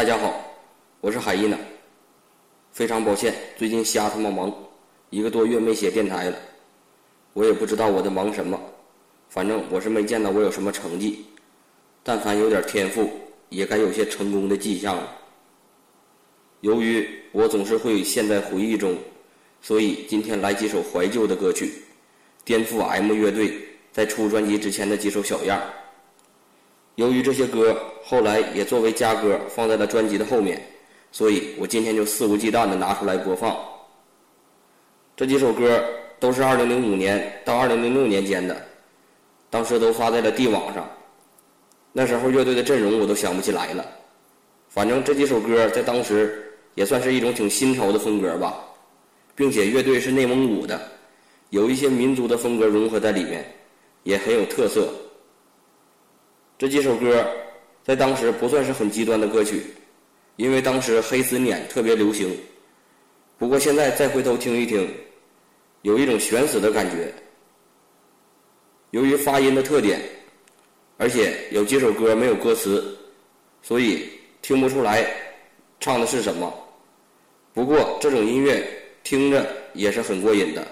大家好，我是海一娜。非常抱歉，最近瞎他妈忙，一个多月没写电台了。我也不知道我在忙什么，反正我是没见到我有什么成绩。但凡有点天赋，也该有些成功的迹象了。由于我总是会陷在回忆中，所以今天来几首怀旧的歌曲，颠覆 M 乐队在出专辑之前的几首小样。由于这些歌后来也作为加歌放在了专辑的后面，所以我今天就肆无忌惮的拿出来播放。这几首歌都是2005年到2006年间的，当时都发在了地网上。那时候乐队的阵容我都想不起来了，反正这几首歌在当时。也算是一种挺新潮的风格吧，并且乐队是内蒙古的，有一些民族的风格融合在里面，也很有特色。这几首歌在当时不算是很极端的歌曲，因为当时黑死撵特别流行。不过现在再回头听一听，有一种悬死的感觉。由于发音的特点，而且有几首歌没有歌词，所以听不出来。唱的是什么？不过这种音乐听着也是很过瘾的。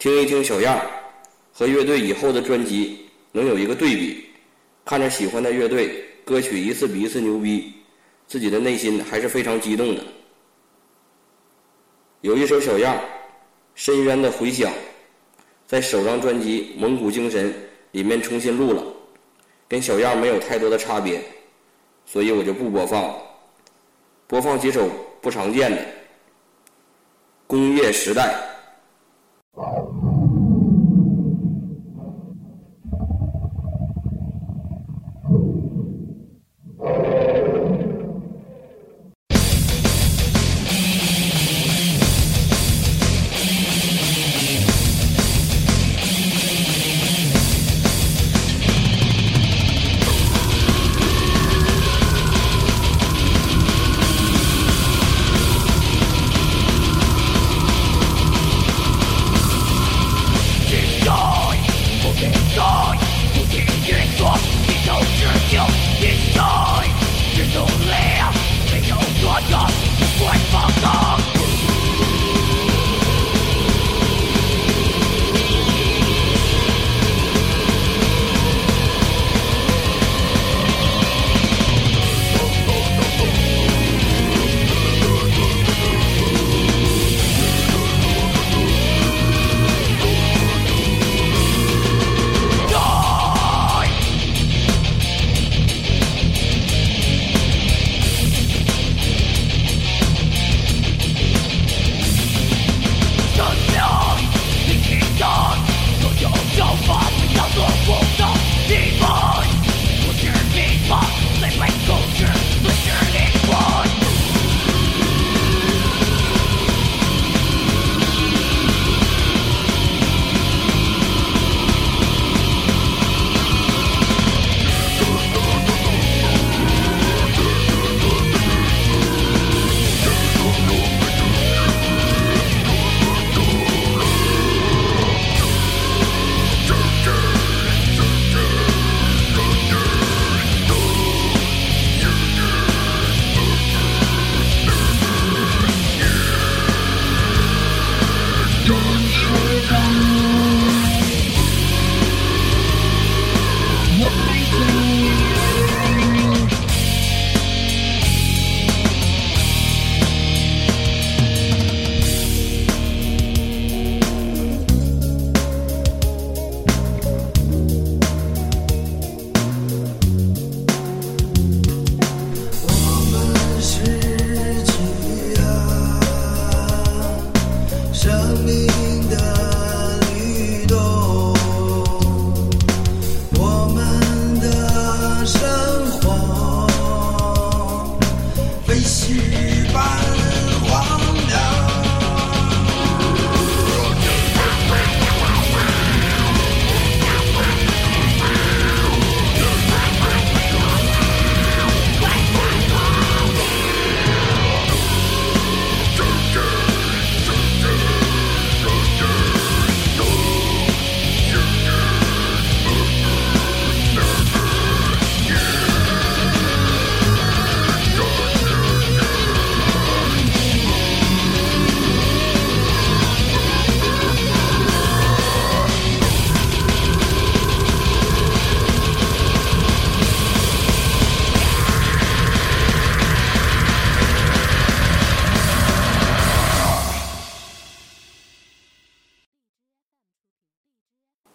听一听小样，和乐队以后的专辑能有一个对比，看着喜欢的乐队歌曲一次比一次牛逼，自己的内心还是非常激动的。有一首小样，深渊的回响，在首张专辑《蒙古精神》里面重新录了，跟小样没有太多的差别，所以我就不播放了。播放几首不常见的《工业时代》。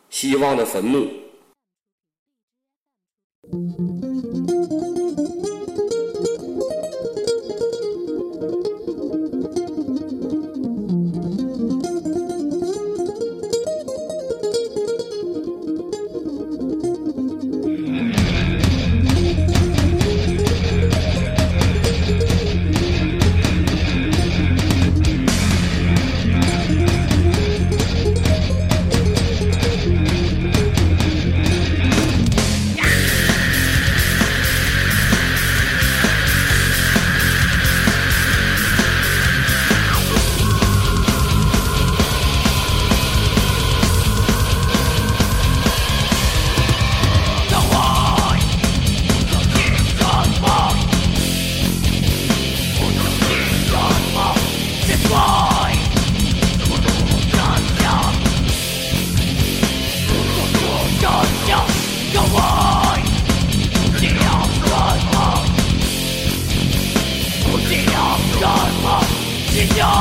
希望的坟墓。Die!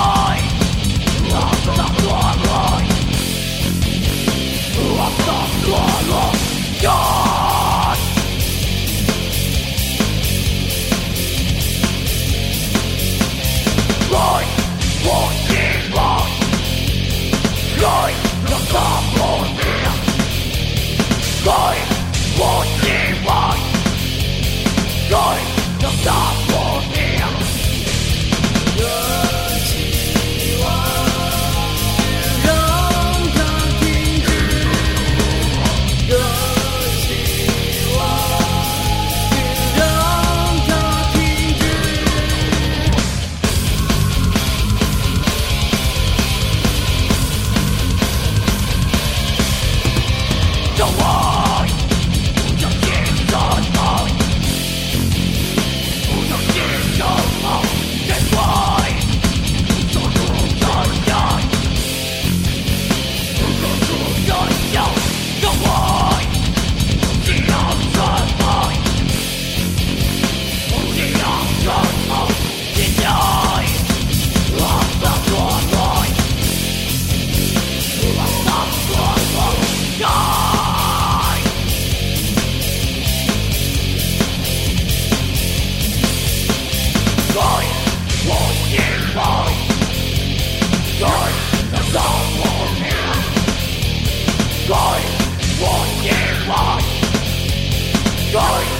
Going,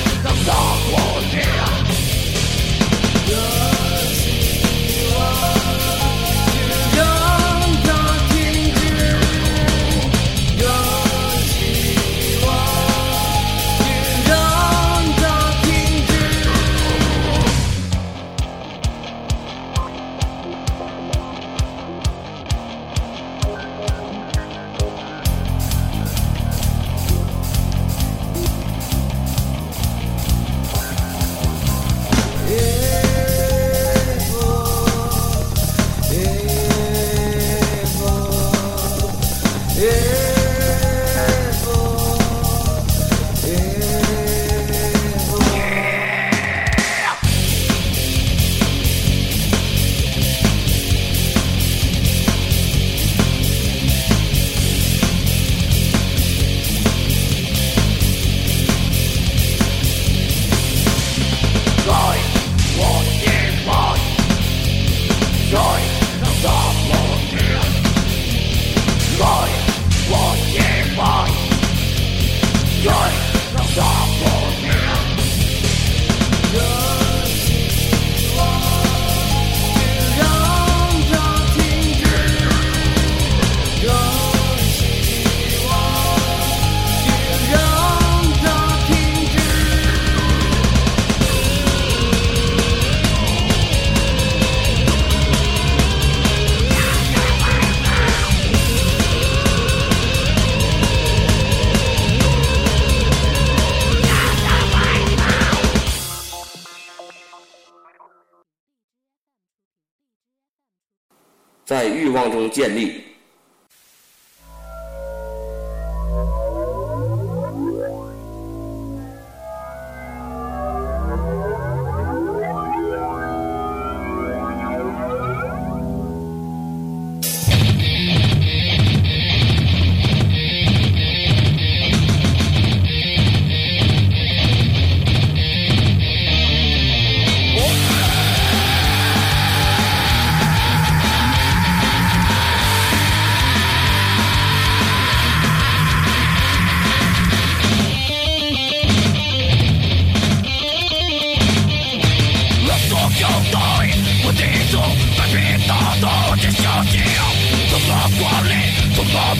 中建立。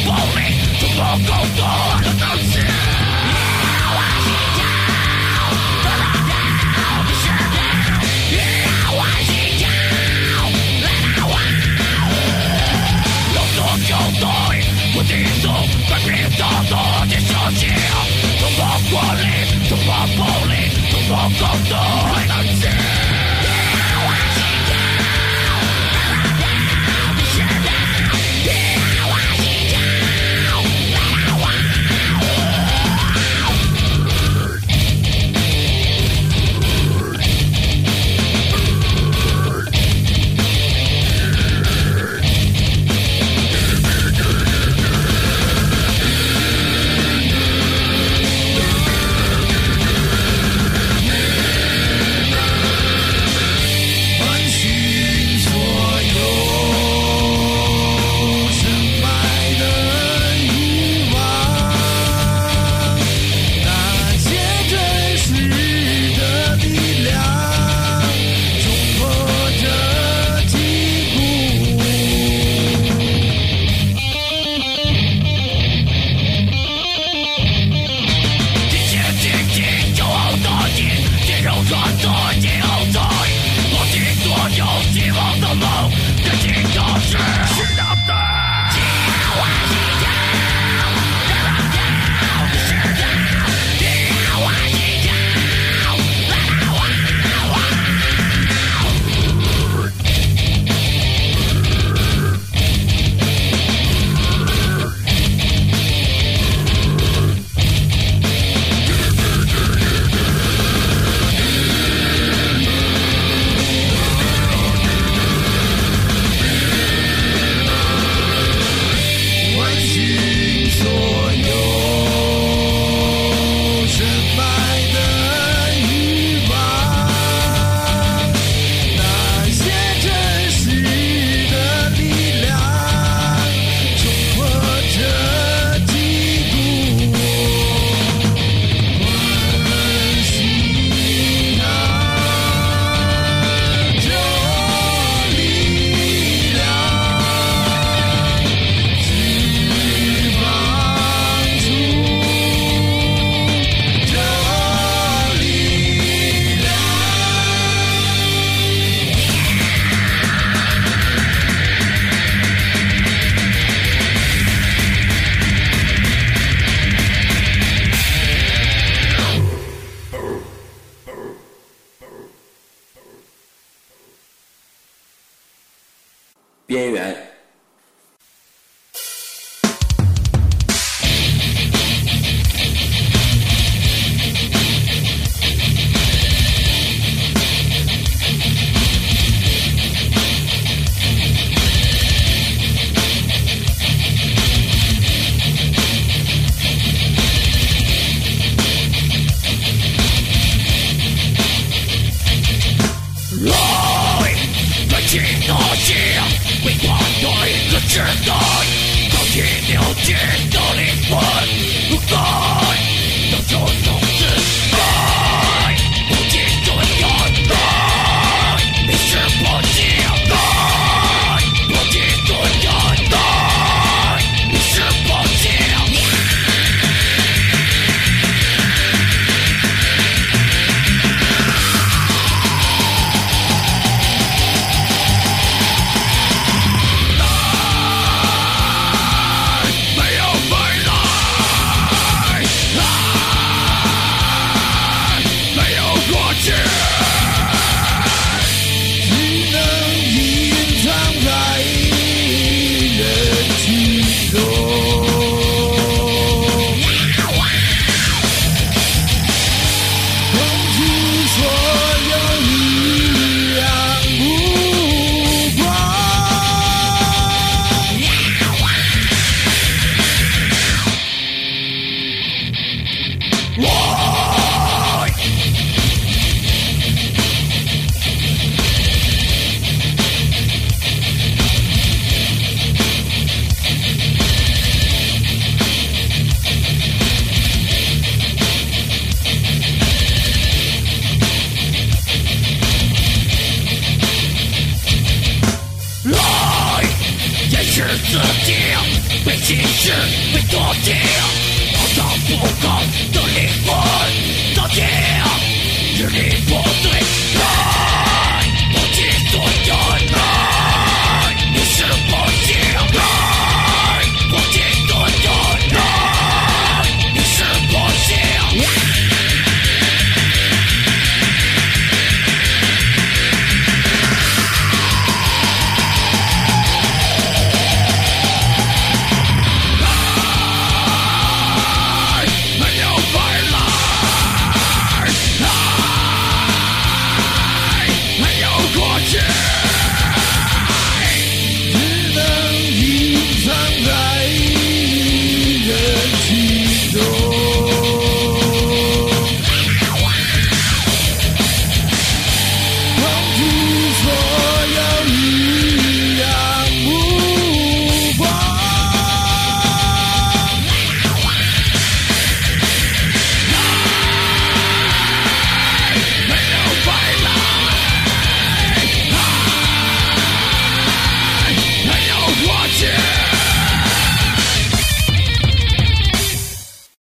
Fuck off, dog! lý!